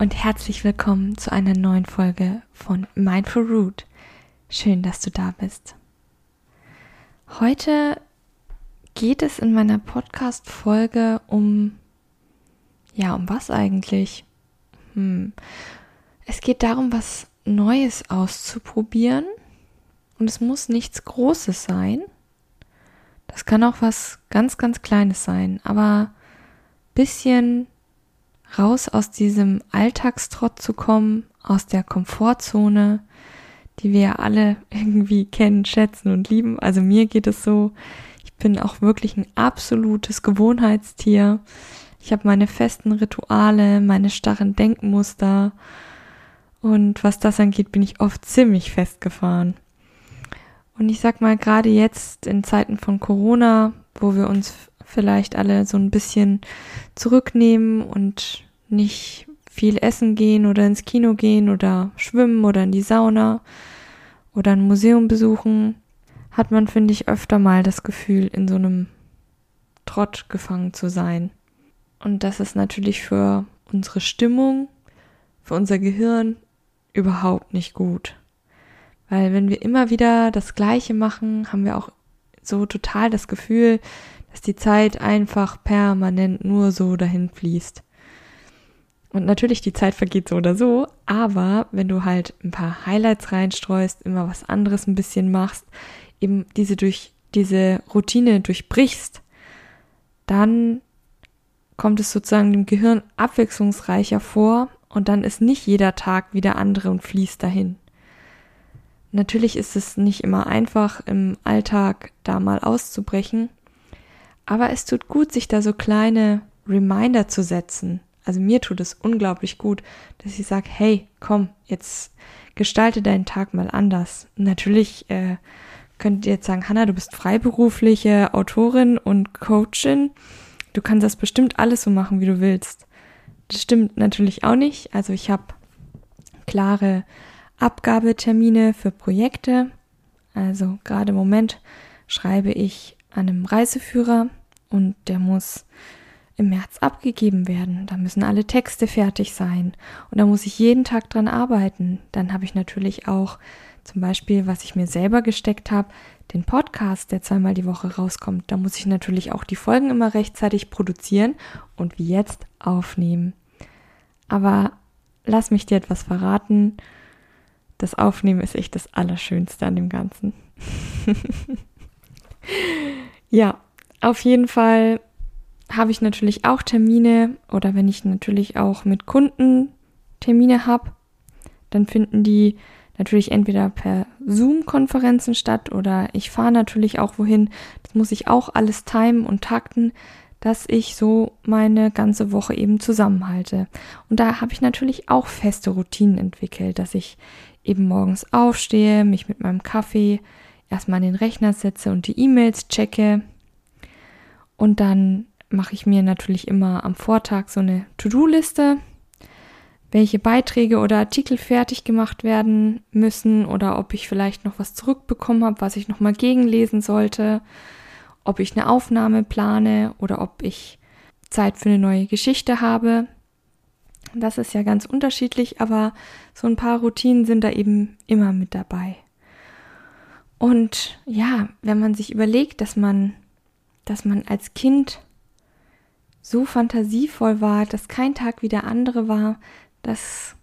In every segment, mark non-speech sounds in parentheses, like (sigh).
und herzlich willkommen zu einer neuen Folge von Mindful Root. Schön, dass du da bist. Heute geht es in meiner Podcast-Folge um, ja, um was eigentlich? Hm. Es geht darum, was Neues auszuprobieren. Und es muss nichts Großes sein. Das kann auch was ganz, ganz Kleines sein. Aber bisschen raus aus diesem Alltagstrott zu kommen, aus der Komfortzone, die wir ja alle (laughs) irgendwie kennen, schätzen und lieben. Also mir geht es so, bin auch wirklich ein absolutes Gewohnheitstier. Ich habe meine festen Rituale, meine starren Denkmuster. Und was das angeht, bin ich oft ziemlich festgefahren. Und ich sag mal, gerade jetzt in Zeiten von Corona, wo wir uns vielleicht alle so ein bisschen zurücknehmen und nicht viel essen gehen oder ins Kino gehen oder schwimmen oder in die Sauna oder ein Museum besuchen, hat man, finde ich, öfter mal das Gefühl, in so einem Trott gefangen zu sein. Und das ist natürlich für unsere Stimmung, für unser Gehirn überhaupt nicht gut. Weil wenn wir immer wieder das Gleiche machen, haben wir auch so total das Gefühl, dass die Zeit einfach permanent nur so dahin fließt. Und natürlich, die Zeit vergeht so oder so, aber wenn du halt ein paar Highlights reinstreust, immer was anderes ein bisschen machst, eben diese durch diese Routine durchbrichst, dann kommt es sozusagen dem Gehirn abwechslungsreicher vor und dann ist nicht jeder Tag wie der andere und fließt dahin. Natürlich ist es nicht immer einfach im Alltag da mal auszubrechen, aber es tut gut, sich da so kleine Reminder zu setzen. Also mir tut es unglaublich gut, dass ich sage, hey, komm, jetzt gestalte deinen Tag mal anders. Natürlich äh, könnt ihr jetzt sagen, Hanna, du bist freiberufliche Autorin und Coachin. Du kannst das bestimmt alles so machen, wie du willst. Das stimmt natürlich auch nicht. Also ich habe klare Abgabetermine für Projekte. Also gerade im Moment schreibe ich an einem Reiseführer und der muss im März abgegeben werden. Da müssen alle Texte fertig sein und da muss ich jeden Tag dran arbeiten. Dann habe ich natürlich auch zum Beispiel, was ich mir selber gesteckt habe, den Podcast, der zweimal die Woche rauskommt. Da muss ich natürlich auch die Folgen immer rechtzeitig produzieren und wie jetzt aufnehmen. Aber lass mich dir etwas verraten. Das Aufnehmen ist echt das Allerschönste an dem Ganzen. (laughs) ja, auf jeden Fall habe ich natürlich auch Termine oder wenn ich natürlich auch mit Kunden Termine habe, dann finden die natürlich entweder per Zoom-Konferenzen statt oder ich fahre natürlich auch wohin. Das muss ich auch alles timen und takten, dass ich so meine ganze Woche eben zusammenhalte. Und da habe ich natürlich auch feste Routinen entwickelt, dass ich eben morgens aufstehe, mich mit meinem Kaffee erstmal an den Rechner setze und die E-Mails checke. Und dann mache ich mir natürlich immer am Vortag so eine To-Do-Liste welche Beiträge oder Artikel fertig gemacht werden müssen oder ob ich vielleicht noch was zurückbekommen habe, was ich noch mal gegenlesen sollte, ob ich eine Aufnahme plane oder ob ich Zeit für eine neue Geschichte habe. Das ist ja ganz unterschiedlich, aber so ein paar Routinen sind da eben immer mit dabei. Und ja, wenn man sich überlegt, dass man, dass man als Kind so fantasievoll war, dass kein Tag wie der andere war, das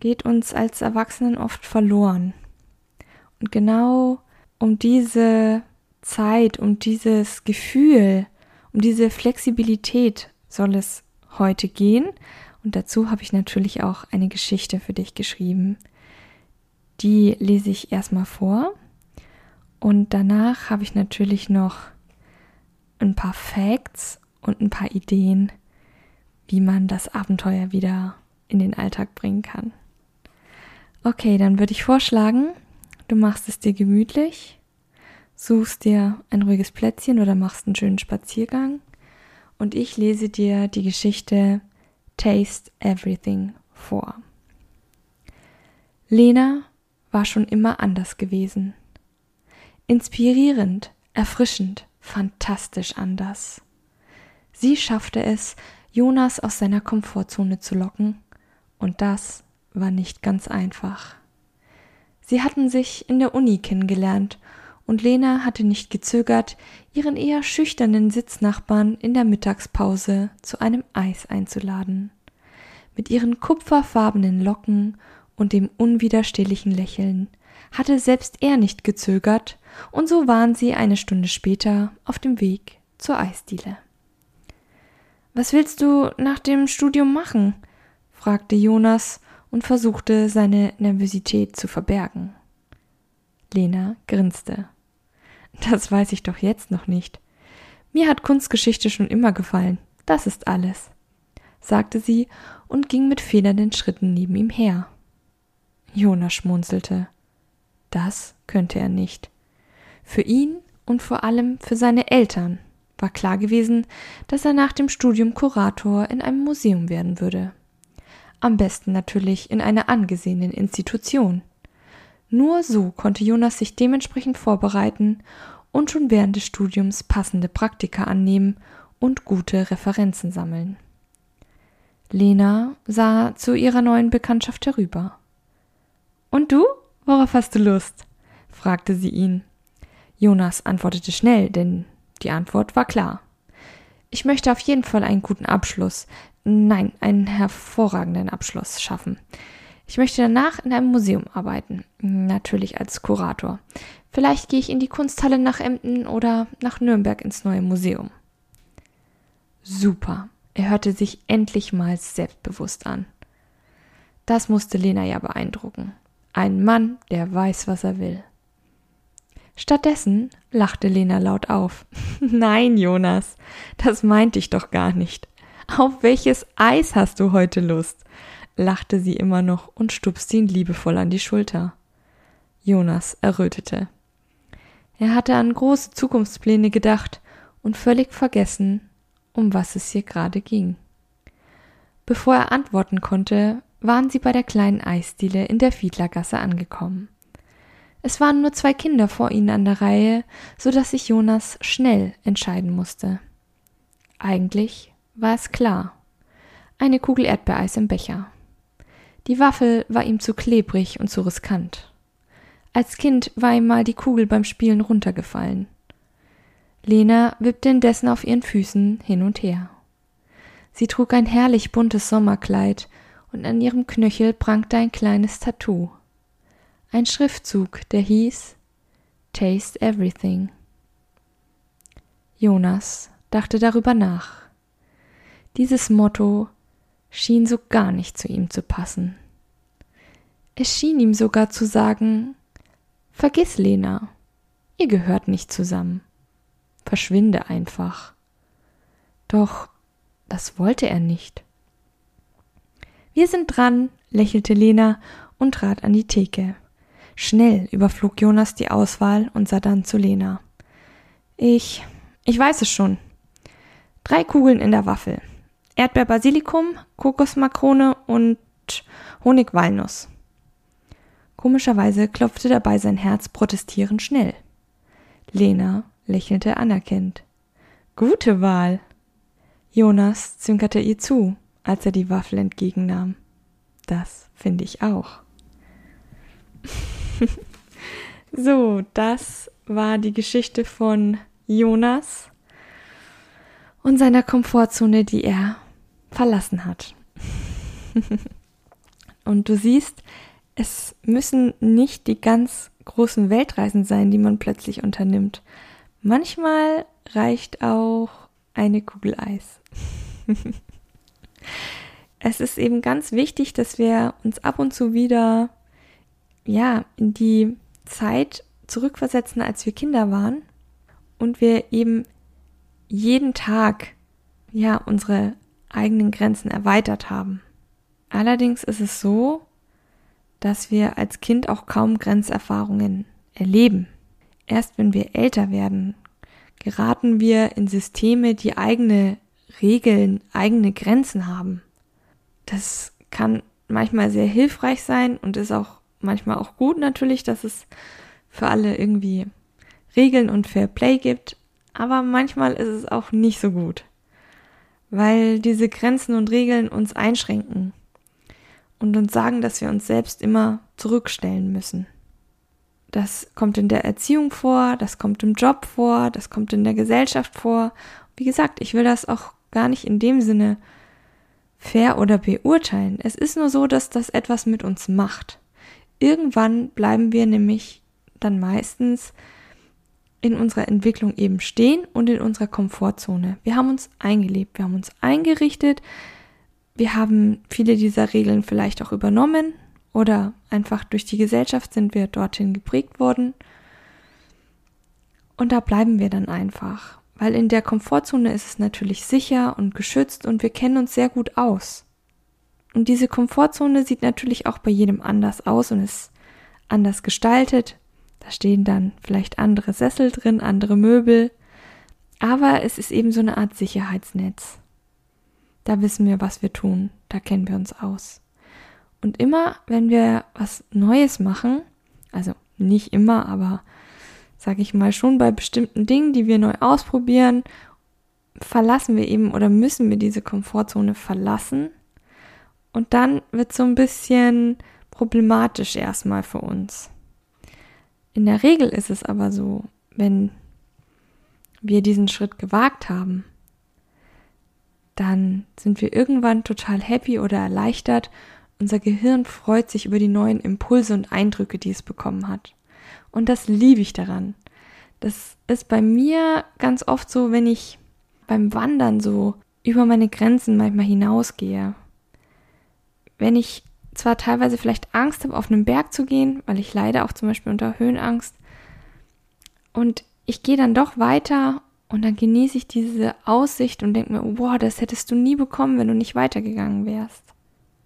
geht uns als Erwachsenen oft verloren. Und genau um diese Zeit, um dieses Gefühl, um diese Flexibilität soll es heute gehen. Und dazu habe ich natürlich auch eine Geschichte für dich geschrieben. Die lese ich erstmal vor. Und danach habe ich natürlich noch ein paar Facts und ein paar Ideen, wie man das Abenteuer wieder in den Alltag bringen kann. Okay, dann würde ich vorschlagen, du machst es dir gemütlich, suchst dir ein ruhiges Plätzchen oder machst einen schönen Spaziergang und ich lese dir die Geschichte Taste Everything vor. Lena war schon immer anders gewesen. Inspirierend, erfrischend, fantastisch anders. Sie schaffte es, Jonas aus seiner Komfortzone zu locken, und das war nicht ganz einfach. Sie hatten sich in der Uni kennengelernt, und Lena hatte nicht gezögert, ihren eher schüchternen Sitznachbarn in der Mittagspause zu einem Eis einzuladen. Mit ihren kupferfarbenen Locken und dem unwiderstehlichen Lächeln hatte selbst er nicht gezögert, und so waren sie eine Stunde später auf dem Weg zur Eisdiele. Was willst du nach dem Studium machen? fragte Jonas und versuchte seine Nervosität zu verbergen. Lena grinste. Das weiß ich doch jetzt noch nicht. Mir hat Kunstgeschichte schon immer gefallen. Das ist alles, sagte sie und ging mit federnden Schritten neben ihm her. Jonas schmunzelte. Das könnte er nicht. Für ihn und vor allem für seine Eltern war klar gewesen, dass er nach dem Studium Kurator in einem Museum werden würde. Am besten natürlich in einer angesehenen Institution. Nur so konnte Jonas sich dementsprechend vorbereiten und schon während des Studiums passende Praktika annehmen und gute Referenzen sammeln. Lena sah zu ihrer neuen Bekanntschaft herüber. Und du? Worauf hast du Lust? fragte sie ihn. Jonas antwortete schnell, denn die Antwort war klar. Ich möchte auf jeden Fall einen guten Abschluss, nein, einen hervorragenden Abschluss schaffen. Ich möchte danach in einem Museum arbeiten, natürlich als Kurator. Vielleicht gehe ich in die Kunsthalle nach Emden oder nach Nürnberg ins neue Museum. Super, er hörte sich endlich mal selbstbewusst an. Das musste Lena ja beeindrucken. Ein Mann, der weiß, was er will. Stattdessen lachte Lena laut auf. (laughs) Nein, Jonas, das meinte ich doch gar nicht. Auf welches Eis hast du heute Lust? lachte sie immer noch und stupste ihn liebevoll an die Schulter. Jonas errötete. Er hatte an große Zukunftspläne gedacht und völlig vergessen, um was es hier gerade ging. Bevor er antworten konnte, waren sie bei der kleinen Eisdiele in der Fiedlergasse angekommen. Es waren nur zwei Kinder vor ihnen an der Reihe, so dass sich Jonas schnell entscheiden musste. Eigentlich war es klar. Eine Kugel Erdbeereis im Becher. Die Waffel war ihm zu klebrig und zu riskant. Als Kind war ihm mal die Kugel beim Spielen runtergefallen. Lena wippte indessen auf ihren Füßen hin und her. Sie trug ein herrlich buntes Sommerkleid und an ihrem Knöchel prangte ein kleines Tattoo. Ein Schriftzug, der hieß Taste Everything. Jonas dachte darüber nach. Dieses Motto schien so gar nicht zu ihm zu passen. Es schien ihm sogar zu sagen Vergiss Lena, ihr gehört nicht zusammen. Verschwinde einfach. Doch das wollte er nicht. Wir sind dran, lächelte Lena und trat an die Theke. Schnell überflog Jonas die Auswahl und sah dann zu Lena. Ich, ich weiß es schon. Drei Kugeln in der Waffel. Erdbeer-Basilikum, Kokosmakrone und Honig-Walnuss. Komischerweise klopfte dabei sein Herz protestierend schnell. Lena lächelte anerkennend. Gute Wahl. Jonas zwinkerte ihr zu als er die Waffel entgegennahm. Das finde ich auch. (laughs) so, das war die Geschichte von Jonas und seiner Komfortzone, die er verlassen hat. (laughs) und du siehst, es müssen nicht die ganz großen Weltreisen sein, die man plötzlich unternimmt. Manchmal reicht auch eine Kugel Eis. (laughs) es ist eben ganz wichtig, dass wir uns ab und zu wieder, ja, in die Zeit zurückversetzen, als wir Kinder waren und wir eben jeden Tag, ja, unsere eigenen Grenzen erweitert haben. Allerdings ist es so, dass wir als Kind auch kaum Grenzerfahrungen erleben. Erst wenn wir älter werden, geraten wir in Systeme, die eigene Regeln, eigene Grenzen haben. Das kann manchmal sehr hilfreich sein und ist auch manchmal auch gut natürlich, dass es für alle irgendwie Regeln und Fair Play gibt, aber manchmal ist es auch nicht so gut, weil diese Grenzen und Regeln uns einschränken und uns sagen, dass wir uns selbst immer zurückstellen müssen. Das kommt in der Erziehung vor, das kommt im Job vor, das kommt in der Gesellschaft vor. Wie gesagt, ich will das auch gar nicht in dem Sinne fair oder beurteilen. Es ist nur so, dass das etwas mit uns macht. Irgendwann bleiben wir nämlich dann meistens in unserer Entwicklung eben stehen und in unserer Komfortzone. Wir haben uns eingelebt, wir haben uns eingerichtet, wir haben viele dieser Regeln vielleicht auch übernommen oder einfach durch die Gesellschaft sind wir dorthin geprägt worden. Und da bleiben wir dann einfach, weil in der Komfortzone ist es natürlich sicher und geschützt und wir kennen uns sehr gut aus. Und diese Komfortzone sieht natürlich auch bei jedem anders aus und ist anders gestaltet. Da stehen dann vielleicht andere Sessel drin, andere Möbel. Aber es ist eben so eine Art Sicherheitsnetz. Da wissen wir, was wir tun. Da kennen wir uns aus. Und immer, wenn wir was Neues machen, also nicht immer, aber sage ich mal schon bei bestimmten Dingen, die wir neu ausprobieren, verlassen wir eben oder müssen wir diese Komfortzone verlassen. Und dann wird so ein bisschen problematisch erstmal für uns. In der Regel ist es aber so, wenn wir diesen Schritt gewagt haben, dann sind wir irgendwann total happy oder erleichtert. Unser Gehirn freut sich über die neuen Impulse und Eindrücke, die es bekommen hat. Und das liebe ich daran. Das ist bei mir ganz oft so, wenn ich beim Wandern so über meine Grenzen manchmal hinausgehe. Wenn ich zwar teilweise vielleicht Angst habe, auf einen Berg zu gehen, weil ich leide auch zum Beispiel unter Höhenangst. Und ich gehe dann doch weiter und dann genieße ich diese Aussicht und denke mir, wow, das hättest du nie bekommen, wenn du nicht weitergegangen wärst.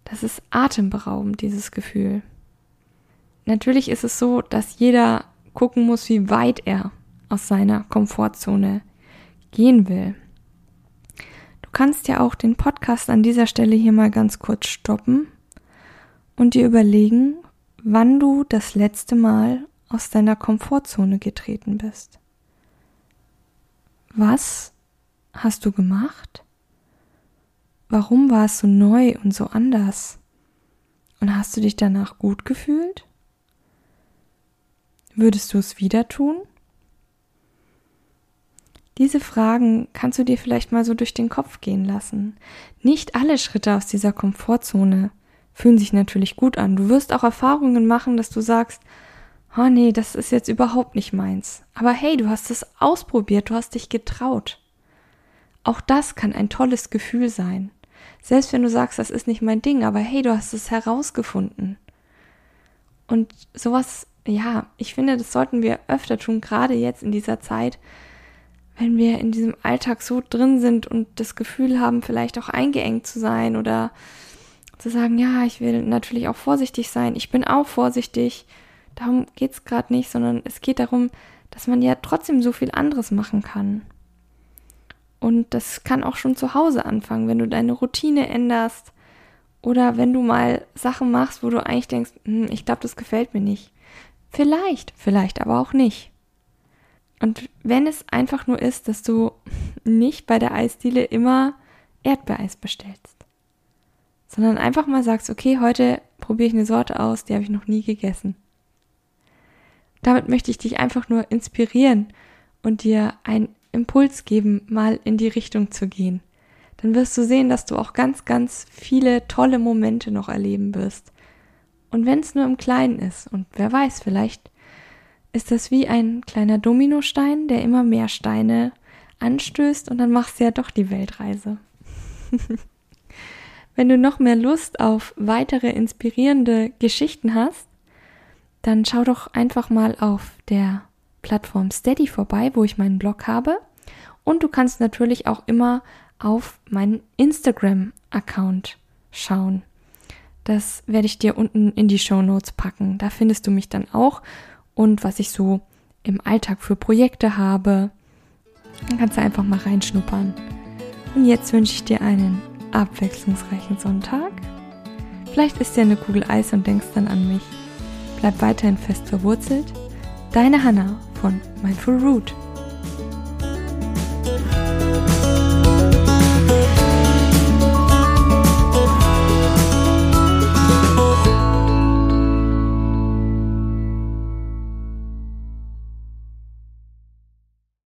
Das ist atemberaubend, dieses Gefühl. Natürlich ist es so, dass jeder gucken muss, wie weit er aus seiner Komfortzone gehen will. Du kannst ja auch den Podcast an dieser Stelle hier mal ganz kurz stoppen und dir überlegen, wann du das letzte Mal aus deiner Komfortzone getreten bist. Was hast du gemacht? Warum war es so neu und so anders? Und hast du dich danach gut gefühlt? Würdest du es wieder tun? Diese Fragen kannst du dir vielleicht mal so durch den Kopf gehen lassen. Nicht alle Schritte aus dieser Komfortzone fühlen sich natürlich gut an. Du wirst auch Erfahrungen machen, dass du sagst, oh nee, das ist jetzt überhaupt nicht meins. Aber hey, du hast es ausprobiert, du hast dich getraut. Auch das kann ein tolles Gefühl sein. Selbst wenn du sagst, das ist nicht mein Ding, aber hey, du hast es herausgefunden. Und sowas, ja, ich finde, das sollten wir öfter tun, gerade jetzt in dieser Zeit, wenn wir in diesem Alltag so drin sind und das Gefühl haben, vielleicht auch eingeengt zu sein oder zu sagen, ja, ich will natürlich auch vorsichtig sein, ich bin auch vorsichtig. Darum geht es gerade nicht, sondern es geht darum, dass man ja trotzdem so viel anderes machen kann. Und das kann auch schon zu Hause anfangen, wenn du deine Routine änderst oder wenn du mal Sachen machst, wo du eigentlich denkst, hm, ich glaube, das gefällt mir nicht. Vielleicht, vielleicht aber auch nicht. Und wenn es einfach nur ist, dass du nicht bei der Eisdiele immer Erdbeereis bestellst sondern einfach mal sagst, okay, heute probiere ich eine Sorte aus, die habe ich noch nie gegessen. Damit möchte ich dich einfach nur inspirieren und dir einen Impuls geben, mal in die Richtung zu gehen. Dann wirst du sehen, dass du auch ganz, ganz viele tolle Momente noch erleben wirst. Und wenn es nur im Kleinen ist, und wer weiß, vielleicht ist das wie ein kleiner Dominostein, der immer mehr Steine anstößt und dann machst du ja doch die Weltreise. (laughs) Wenn du noch mehr Lust auf weitere inspirierende Geschichten hast, dann schau doch einfach mal auf der Plattform Steady vorbei, wo ich meinen Blog habe. Und du kannst natürlich auch immer auf meinen Instagram-Account schauen. Das werde ich dir unten in die Show Notes packen. Da findest du mich dann auch und was ich so im Alltag für Projekte habe. Dann kannst du einfach mal reinschnuppern. Und jetzt wünsche ich dir einen abwechslungsreichen Sonntag. Vielleicht isst dir eine Kugel Eis und denkst dann an mich. Bleib weiterhin fest verwurzelt. Deine Hanna von Mindful Root.